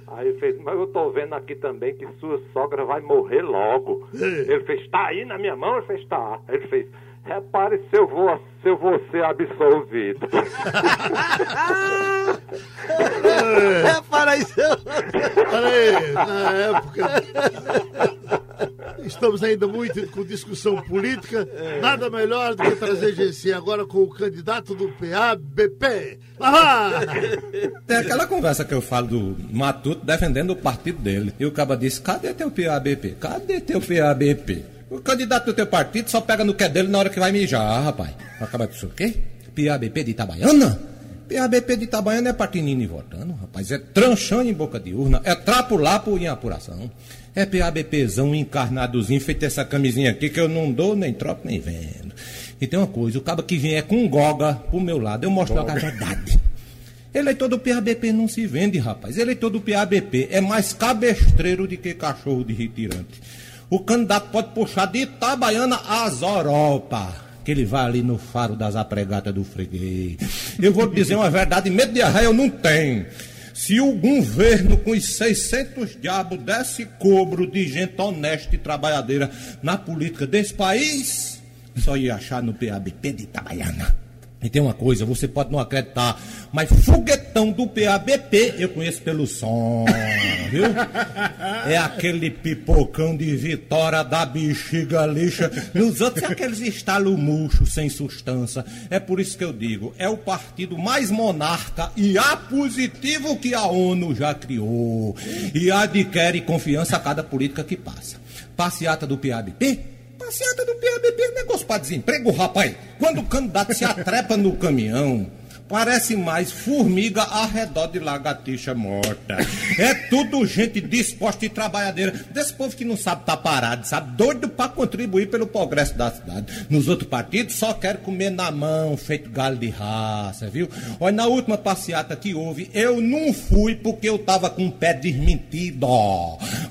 Aí ele fez, mas eu tô vendo aqui também que sua sogra vai morrer logo. Ele fez, tá aí na minha mão? Ele fez, tá. Aí ele fez, repare se eu vou, se eu vou ser absolvido. É, isso. Para aí, na época. Estamos ainda muito com discussão política. Nada melhor do que trazer GC agora com o candidato do PABP. Ah! Tem aquela conversa que eu falo do Matuto defendendo o partido dele. E o caba disse: cadê teu PABP? Cadê teu PABP? O candidato do teu partido só pega no que é dele na hora que vai mijar, rapaz. Acaba com isso o quê? PABP de Itabaiana? PABP de Itabaiana é partindo e votando, rapaz. É tranchando em boca de urna. É trapo lapo em apuração. É PABPzão encarnadozinho, feito essa camisinha aqui que eu não dou, nem troco, nem vendo. E tem uma coisa, o cabo que vier com um goga pro meu lado, eu mostro logo a verdade. Eleitor do PABP não se vende, rapaz. Eleitor do PABP é mais cabestreiro do que cachorro de retirante. O candidato pode puxar de Itabaiana às Europa. Que ele vai ali no faro das apregatas do freguês. Eu vou dizer uma verdade, medo de arraia eu não tenho. Se o governo com os 600 diabos desse cobro de gente honesta e trabalhadeira na política desse país, só ia achar no PABP de Itabaiana. E tem uma coisa, você pode não acreditar, mas foguetão do PABP eu conheço pelo som, viu? É aquele pipocão de vitória da bexiga lixa. Nos outros é aqueles estalos murchos, sem substância. É por isso que eu digo, é o partido mais monarca e apositivo que a ONU já criou. E adquire confiança a cada política que passa. Passeata do PABP Passeata do PABP é negócio para desemprego, rapaz. Quando o candidato se atrepa no caminhão, parece mais formiga ao redor de lagartixa morta. É tudo gente disposta e trabalhadeira. Desse povo que não sabe estar tá parado, sabe? Doido para contribuir pelo progresso da cidade. Nos outros partidos só quer comer na mão, feito galho de raça, viu? Olha, na última passeata que houve, eu não fui porque eu tava com o pé desmentido.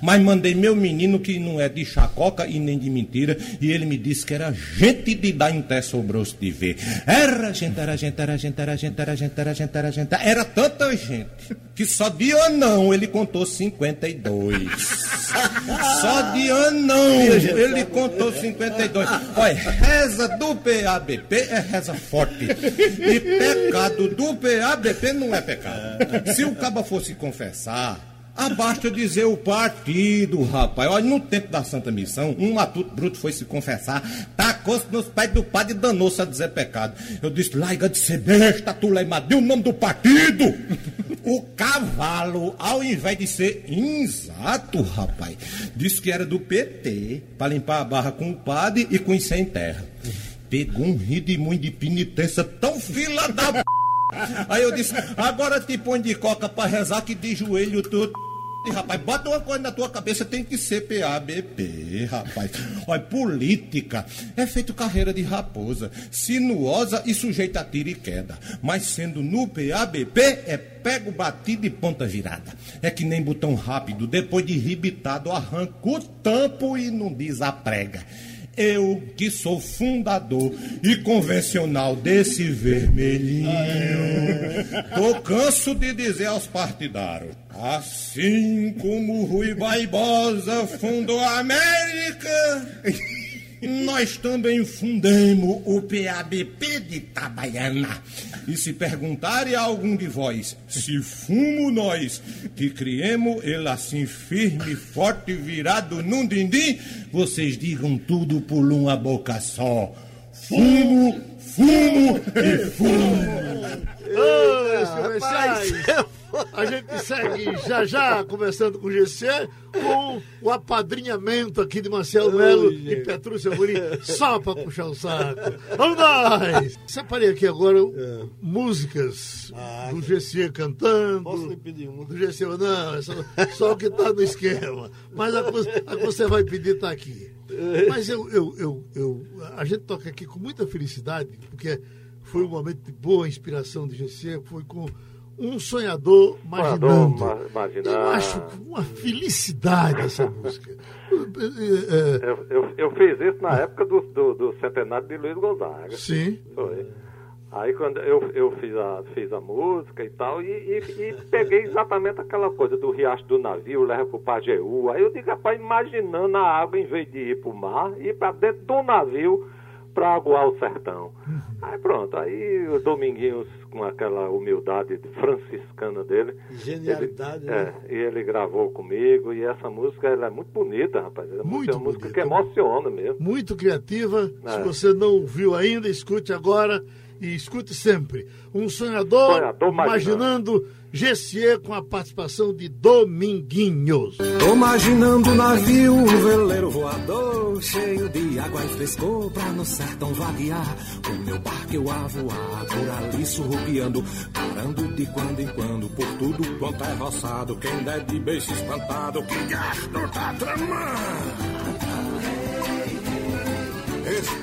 Mas mandei meu menino que não é de chacoca e nem de mentira, e ele me disse que era gente de dar em té sobrou-se de ver. Era gente, era gente, era gente, era gente, era gente, era gente, era gente. Era tanta gente que só de anão ele contou 52. Só de anão ele contou 52. Olha, reza do PABP é reza forte. E pecado do PABP não é pecado. Se o caba fosse confessar, Abasta dizer o partido, rapaz. Olha, no tempo da Santa Missão, um matuto bruto foi se confessar, tacou-se nos pés do padre e danou-se a dizer pecado. Eu disse, larga de ser besta, tu deu o nome do partido. O cavalo, ao invés de ser inexato, rapaz, disse que era do PT, para limpar a barra com o padre e com os sem terra. Pegou um ridimunho de penitência tão fila da p... Aí eu disse, agora te põe de coca pra rezar que de joelho tu E, rapaz, bota uma coisa na tua cabeça, tem que ser PABP, rapaz. Olha, política é feito carreira de raposa, sinuosa e sujeita a tiro e queda. Mas sendo no PABP, é pego, batido e ponta virada. É que nem botão rápido, depois de ribitado, arranca o tampo e não desaprega. Eu, que sou fundador e convencional desse vermelhinho, tô canso de dizer aos partidários. Assim como Rui Barbosa fundou a América, nós também fundemos o PABP de Itabaiana. E se perguntarem a algum de vós se fumo nós que criemos ele assim firme, forte, virado num dindim, vocês digam tudo por uma boca só. Fumo, fumo e fumo. Comerciais. A gente segue já já conversando com o GC com o apadrinhamento aqui de Marcelo Melo e Petrúcia Amorim, só para puxar o saco. Vamos nós! Separei aqui agora músicas do GC cantando. Posso lhe pedir uma? Do GC, não, é só, só o que está no esquema. Mas a, que- a que você vai pedir está aqui. Mas eu, eu, eu, eu- a gente toca aqui com muita felicidade, porque foi um momento de boa inspiração de GC, foi com um sonhador imaginando. ma- imaginando. Eu acho uma felicidade essa música. Eu, eu, eu fiz isso na época do, do, do centenário de Luiz Gonzaga. sim. Foi. Aí quando eu, eu fiz, a, fiz a música e tal, e, e, e peguei exatamente aquela coisa do riacho do navio, leva pro Pajeú. Aí eu digo, rapaz, imaginando a água, em vez de ir pro mar, ir pra dentro do navio pra aguar o sertão. Aí pronto, aí o Dominguinhos, com aquela humildade franciscana dele. Genialidade, ele, né? É, e ele gravou comigo, e essa música ela é muito bonita, rapaz. É Muito é uma música bonita. que emociona mesmo. Muito criativa. Se É. você não viu ainda, escute agora e escute sempre. Um sonhador, Sonhador imaginando Gessier com a participação de Dominguinhos. Tô imaginando um navio, um veleiro voador, cheio de água e frescor pra no sertão vaguear. O meu barco eu a voar, por ali surrupiando, parando de quando em quando, por tudo quanto é roçado. Quem der de beijo espantado, que gasto tá tramando.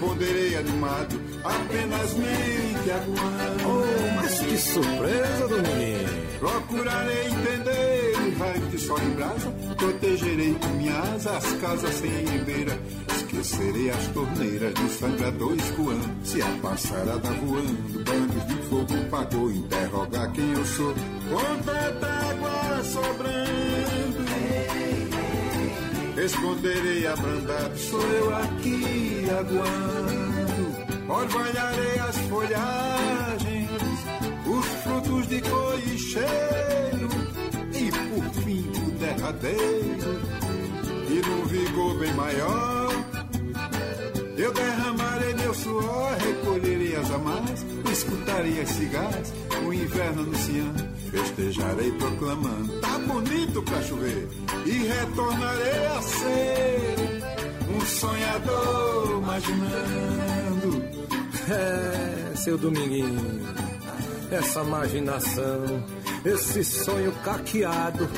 Responderei animado, apenas mente aguardo. Oh, mas que surpresa, Dominguinho. Procurarei entender o raio de sol em brasa, protegerei com minha asa as casas sem ribeira. Esquecerei as torneiras dos sangradores coando, se a passarada voando, bandos de fogo pagou, interrogar quem eu sou. Com tanta água sobrando, responderei abrandado, sou eu aqui aguando. Orvalharei as folhagens, os frutos de cor e cheiro, e por fim o derradeiro, e num vigor bem maior, eu derramarei meu suor, recolherei as amarras, escutarei as cigarras, o inverno anunciando, festejarei proclamando, tá bonito pra chover, e retornarei a ser um sonhador imaginando. É, seu Dominguinho, essa imaginação, esse sonho caqueado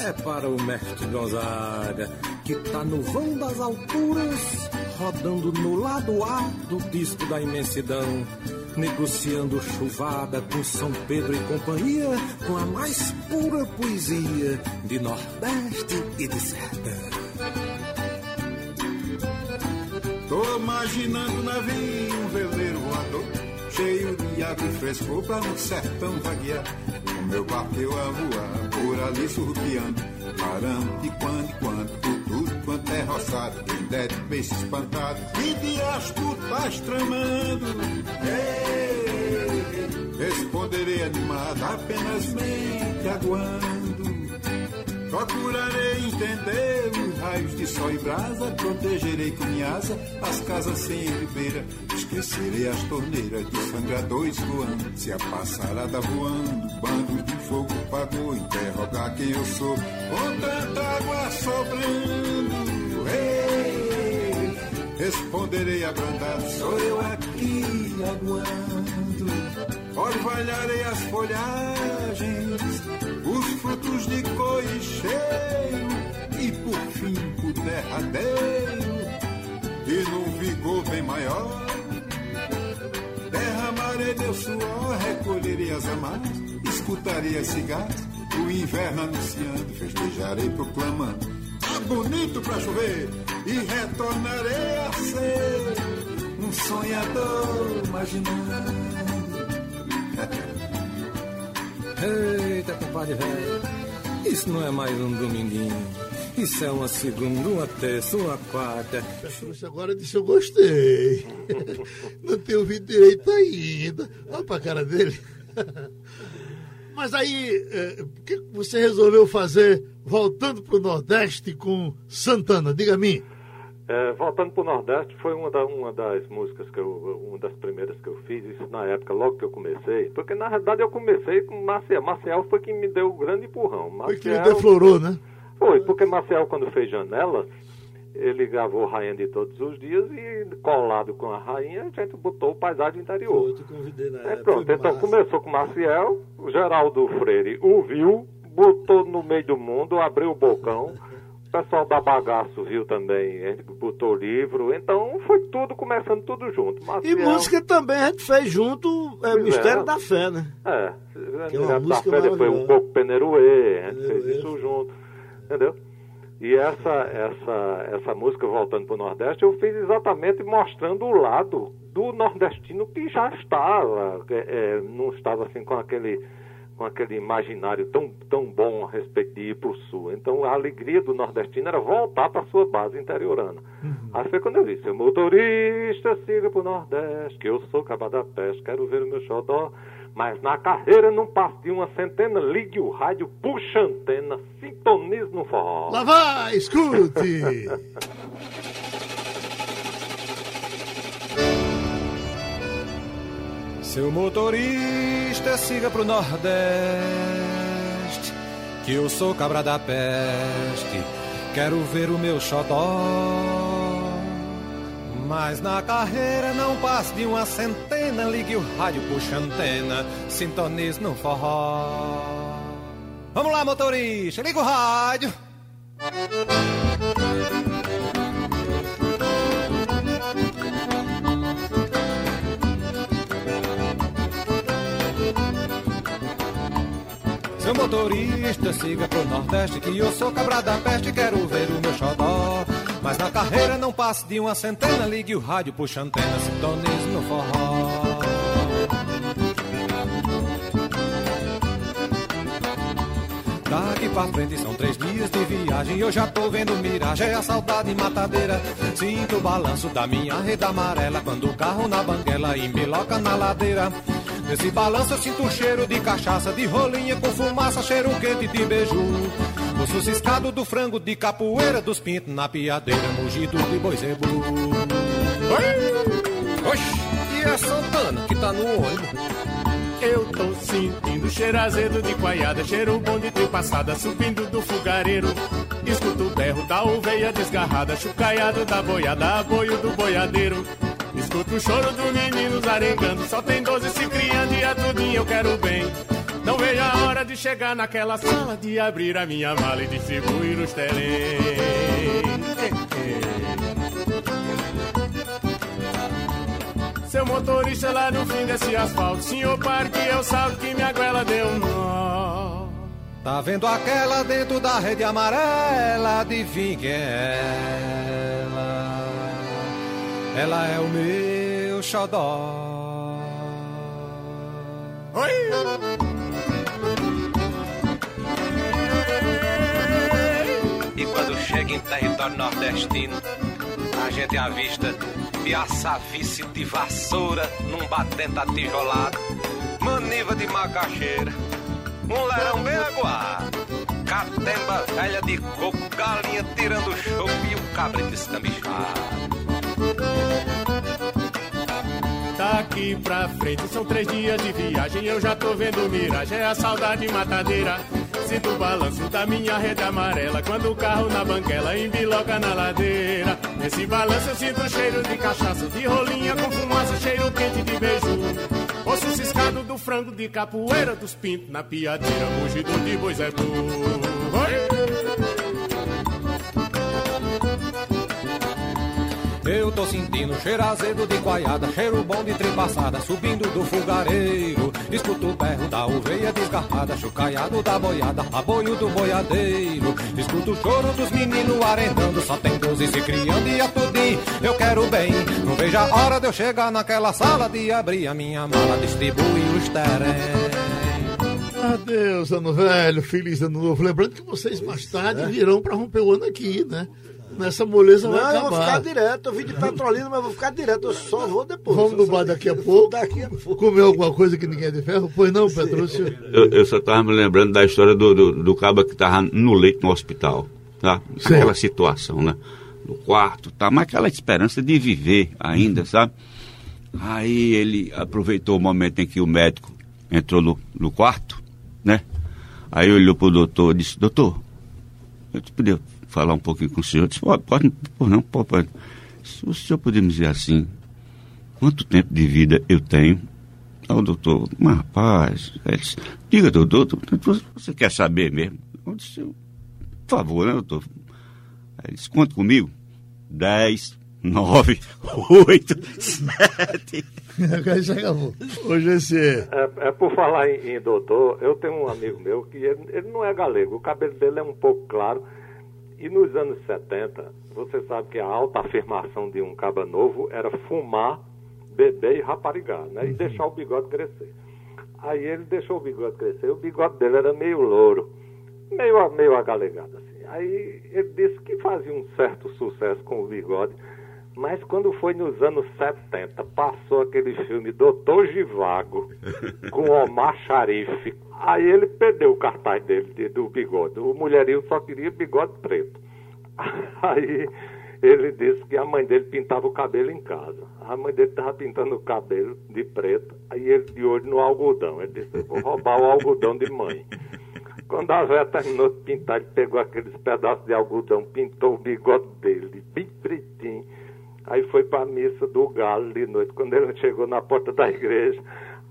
é para o mestre Gonzaga, que tá no vão das alturas, rodando no lado A do disco da imensidão, negociando chuvada com São Pedro e companhia, com a mais pura poesia de Nordeste e de Sertão. Tô imaginando navio, um cheio de água e frescor pra no sertão vaguear. Com meu barco eu a voar, por ali surrupiando, parando de quando em quando, por tudo quanto é roçado. Quem der de peixe espantado, que dias tu estás tramando? Ei, responderei animado, apenas mente aguando. Procurarei entender os raios de sol e brasa, protegerei com minha asa as casas sem ribeira, esquecerei as torneiras de sangradores voando, se a passarada voando, bandos de fogo pagou, interrogar quem eu sou, com tanta água sobrando, ei, responderei abrandado, sou eu aqui aguando, orvalharei as folhagens, frutos de cor e cheiro, e por fim o derradeiro, e num vigor bem maior, derramarei meu suor, recolherei as amarras, escutarei as cigarras, o inverno anunciando, festejarei proclamando, tá bonito pra chover, e retornarei a ser um sonhador imaginando. Eita, compadre velho. Isso não é mais um dominguinho. Isso é uma segunda, uma terça, uma quarta. Petrucci agora disse eu gostei. Não tenho ouvido direito ainda. Olha pra cara dele. Mas aí, eh, o que você resolveu fazer voltando pro Nordeste com Santana? Diga a mim. É, voltando pro Nordeste, foi uma, da- uma das músicas que eu, uma das primeiras que eu fiz, isso na época, logo que eu comecei, porque na realidade eu comecei com Marcial. Marcial foi quem me deu o grande empurrão. Foi que me Marcial- deflorou, né? Foi, porque Marcel, quando fez Janelas, ele gravou Rainha de Todos os Dias e, colado com a Rainha, a gente botou o Paisagem Interior. Eu te convidei na É época. pronto, então massa. começou com Maciel, o Geraldo Freire o viu, botou no meio do mundo, abriu o bocão, o pessoal da Bagaço viu também, a gente botou o livro, então foi tudo começando tudo junto. E música também a gente fez junto, é, Pois Mistério é. da Fé, né? É, Que é uma da fé, depois um pouco Peneruê, a gente Peneruê. fez isso junto, entendeu? E essa, essa, essa música, voltando para o Nordeste, eu fiz exatamente mostrando o lado do nordestino que já estava, é, é, não estava assim com aquele, com aquele imaginário tão, tão bom a respeito de ir para o sul. Então a alegria do nordestino era voltar para sua base interiorana. Aí foi quando eu disse, seu motorista, siga para o Nordeste, que eu sou caba da peste, quero ver o meu xodó. Mas na carreira não passe de uma centena, ligue o rádio, puxa a antena, sintonize no forró. Lá vai, escute! Seu motorista, siga pro Nordeste, que eu sou cabra da peste. Quero ver o meu xodó. Mas na carreira não passe de uma centena. Ligue o rádio, puxa antena, sintonize no forró. Vamos lá, motorista, liga o rádio. Seu motorista, siga pro Nordeste Que eu sou cabra da peste Quero ver o meu xodó. Mas na carreira não passe de uma centena Ligue o rádio, puxa a antena Sintonize no forró. Daqui pra frente são três dias de viagem Eu já tô vendo miragem, é a saudade matadeira. Sinto o balanço da minha rede amarela Quando o carro na banguela embiloca na ladeira Nesse balanço eu sinto o cheiro de cachaça De rolinha com fumaça, cheiro quente de beiju O ciscado do frango de capoeira Dos pintos na piadeira, mugido de boi zebu Oi! Oxi, e é Santana que tá no ônibus Eu tô sentindo cheiro azedo de coiada, cheiro bom de ter passada, subindo do fogareiro. Escuto o berro da oveia desgarrada, chucaiado da boiada, aboio do boiadeiro. Escuto o choro dos meninos arengando, só tem doze se criando e a tudinho eu quero bem. Não vejo a hora de chegar naquela sala, de abrir a minha mala e distribuir os terem. Seu motorista lá no fim desse asfalto Senhor, pare que eu salto que minha goela deu um nó Tá vendo aquela dentro da rede amarela? Adivinha quem é ela? Ela é o meu xodó. E quando chega em território nordestino, a gente avista Piaçavice de vassoura num batente atijolado, maniva de macaxeira, um lerão bem aguado, catemba velha de coco, galinha tirando choco e o cabrito escamichado. Daqui pra frente são três dias de viagem Eu já tô vendo miragem, é a saudade matadeira. Sinto o balanço da minha rede amarela Quando o carro na banguela embiloca na ladeira. Nesse balanço eu sinto cheiro de cachaça De rolinha com fumaça, cheiro quente de beijo. Osso ciscado do frango de capoeira dos pintos na piadeira, mugido de boi Zé Burro. Eu tô sentindo cheiro azedo de coiada, cheiro bom de tripassada, subindo do fogareiro. Escuto o berro da oveia desgarrada, chocaiado da boiada, aboio do boiadeiro. Escuto o choro dos meninos arendando, só tem doze se criando e a tudim. Eu quero bem, não vejo a hora de eu chegar naquela sala de abrir a minha mala, distribuir os terem. Adeus, ano velho, feliz ano novo. Lembrando que vocês mais tarde virão para romper o ano aqui, né? Nessa moleza Não, vai eu acabar. vou ficar direto. Eu vim de Petrolina, mas vou ficar direto. Eu só vou depois. Vamos no bar daqui a pouco. Daqui a pouco. Comer alguma coisa que ninguém é de ferro? Pois não, Petrúcio? Eu, eu só estava me lembrando da história do, do, do cabo que estava no leito no hospital. Tá? Aquela situação, né? No quarto, tá? Mas aquela esperança de viver ainda, sabe? Aí ele aproveitou o momento em que o médico entrou no, no quarto, né? Aí olhou pro doutor e disse, doutor, eu te podia falar um pouquinho com o senhor? Eu disse, pode, pode, pode não, pode, pode. Se o senhor podia me dizer assim, quanto tempo de vida eu tenho? Aí o doutor, mas rapaz, ele disse, diga, doutor, doutor, você quer saber mesmo? Eu disse, por favor, né, doutor? Ele disse, conta comigo. Dez, nove, oito, sete. Agora já acabou. Hoje esse é. É, é por falar em, em doutor, eu tenho um amigo meu que ele, ele não é galego, o cabelo dele é um pouco claro. E nos anos 70, você sabe que a alta afirmação de um caba novo era fumar, beber e raparigar, né? E deixar o bigode crescer. Aí ele deixou o bigode crescer, o bigode dele era meio louro, meio, meio agalegado assim. Aí ele disse que fazia um certo sucesso com o bigode, mas quando foi nos anos 70, passou aquele filme Doutor Givago com Omar Sharif. Aí ele perdeu o cartaz dele de- do bigode. O mulherinho só queria bigode preto. Aí ele disse que a mãe dele pintava o cabelo em casa. A mãe dele estava pintando o cabelo de preto, aí ele de olho no algodão. Ele disse, eu vou roubar o algodão de mãe. Quando a velha terminou de pintar, ele pegou aqueles pedaços de algodão, pintou o bigode dele, bem pretinho. Aí foi para a missa do galo de noite. Quando ele chegou na porta da igreja,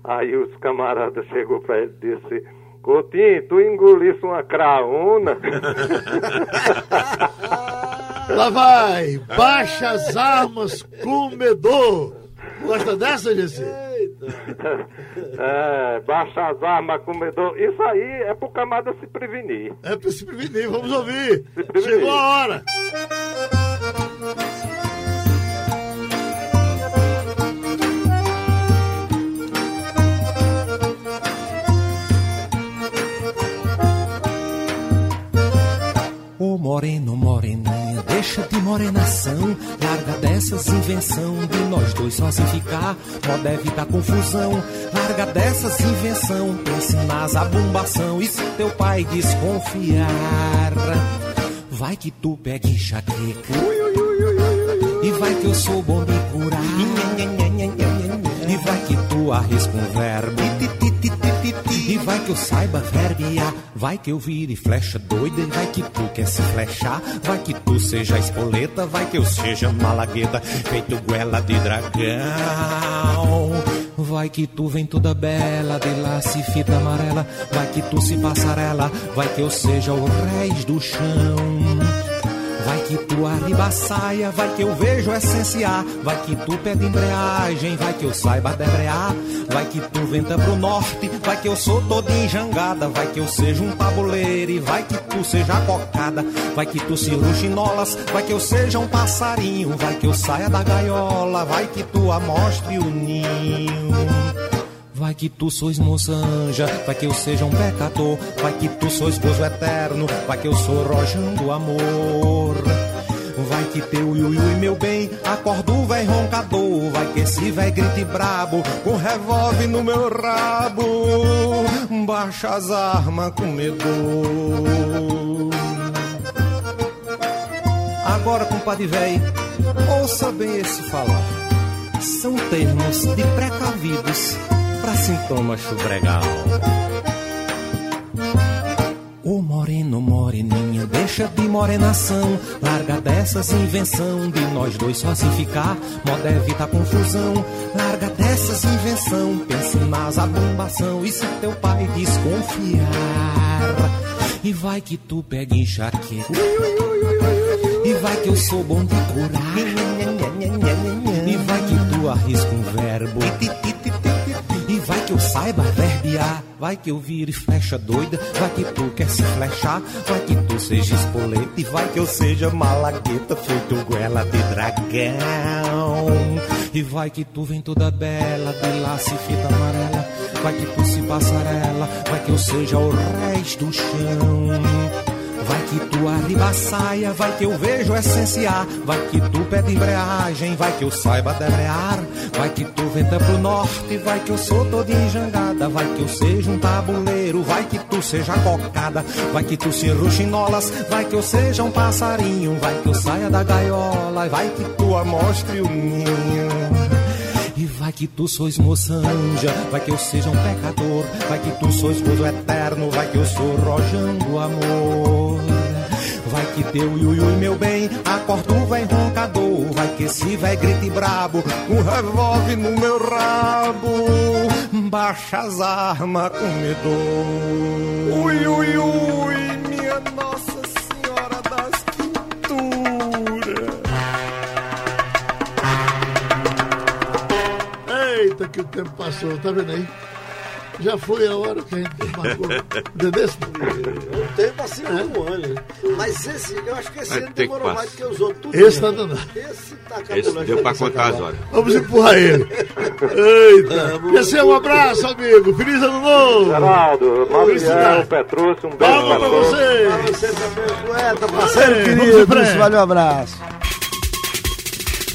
aí os camaradas chegou para ele e disse, Coutinho, tu engolisse uma craúna? Lá vai! Baixa as armas, comedor! Gosta dessa, GC? é, baixa as armas, comedor. Isso aí é pro camada se prevenir. É pra se prevenir, vamos ouvir. Se prevenir. Chegou a hora. Moreno, moreninha, deixa de morenação. Larga dessas invenção de nós dois só se ficar. Moda evitar confusão. Larga dessas invenção. Pense nas abumbação E se teu pai desconfiar. Vai que tu pega enxaqueca. E vai que eu sou bom de curar E vai que tu arrisca um verbo e vai que eu saiba verbiar, vai que eu vire flecha doida, e vai que tu quer se flechar, vai que tu seja espoleta, vai que eu seja malagueta, feito goela de dragão. Vai que tu vem toda bela, de laço e fita amarela, vai que tu se passarela, vai que eu seja o reis do chão. Que tu arriba a saia, vai que eu vejo essenciar. Vai que tu pede embreagem, vai que eu saiba debrear. Vai que tu venta pro norte, vai que eu sou toda enjangada. Vai que eu seja um tabuleiro e vai que tu seja cocada. Vai que tu se ruxinolas, vai que eu seja um passarinho. Vai que eu saia da gaiola, vai que tu amostre o ninho. Vai que tu sois anja, vai que eu seja um pecador, vai que tu sois gozo eterno, vai que eu sou rojão do amor. Que teu iuiu e meu bem, acorda o véi roncador, vai que esse véi grite brabo, com revólver no meu rabo, baixa as armas com medo. Agora, compadre véi, ouça bem esse falar. São termos de precavidos para sintomas chubregal. Ô moreno, moreninha, deixa de morenação. Larga dessas invenção de nós dois sozinhos ficar. Moda evita confusão. Larga dessas invenção Pense nas abombação E se teu pai desconfiar? E vai que tu pega enxaqueca. E vai que eu sou bom de curar E vai que tu arrisca um verbo e vai que eu saiba verbear, vai que eu vire flecha doida, vai que tu quer se flechar, vai que tu seja espoleta, vai que eu seja malagueta, feito goela de dragão. E vai que tu vem toda bela, de laço e fita amarela, vai que tu se passarela, vai que eu seja o resto do chão. Vai que tu arriba a saia, vai que eu vejo essenciar. Vai que tu pede embreagem, vai que eu saiba debrear. Vai que tu venta pro norte, vai que eu sou toda enjangada. Vai que eu seja um tabuleiro, vai que tu seja cocada. Vai que tu se ruxinolas, vai que eu seja um passarinho. Vai que eu saia da gaiola, vai que tu amostre o ninho. E vai que tu sois moçanja, vai que eu seja um pecador, vai que tu sois gozo eterno, vai que eu sou rojão do amor. Vai que teu iuiui, meu bem, acorda o véi roncador, vai que esse véi grite brabo, um revólver no meu rabo, baixa as armas, comedor. Ui, ui, ui, minha Nossa Senhora das Quinturas. Eita, que o tempo passou, tá vendo aí? Já foi a hora que a gente marcou. Entendeu? Um tempo assim como um ano. Mas esse, eu acho que esse Vai ano que demorou passar. mais do que os outros. tudo Esse mesmo. tá dando. Esse tá Esse cabulando. deu pra contar as horas. Vamos empurrar ele. Eita. Esse é um abraço, amigo. Feliz ano novo. Geraldo, Felicidade. Petrúcio, um beijo Palma pra pra você. Pra você também, poeta, parceiro Ei, querido. vamos em frente. Valeu, um abraço.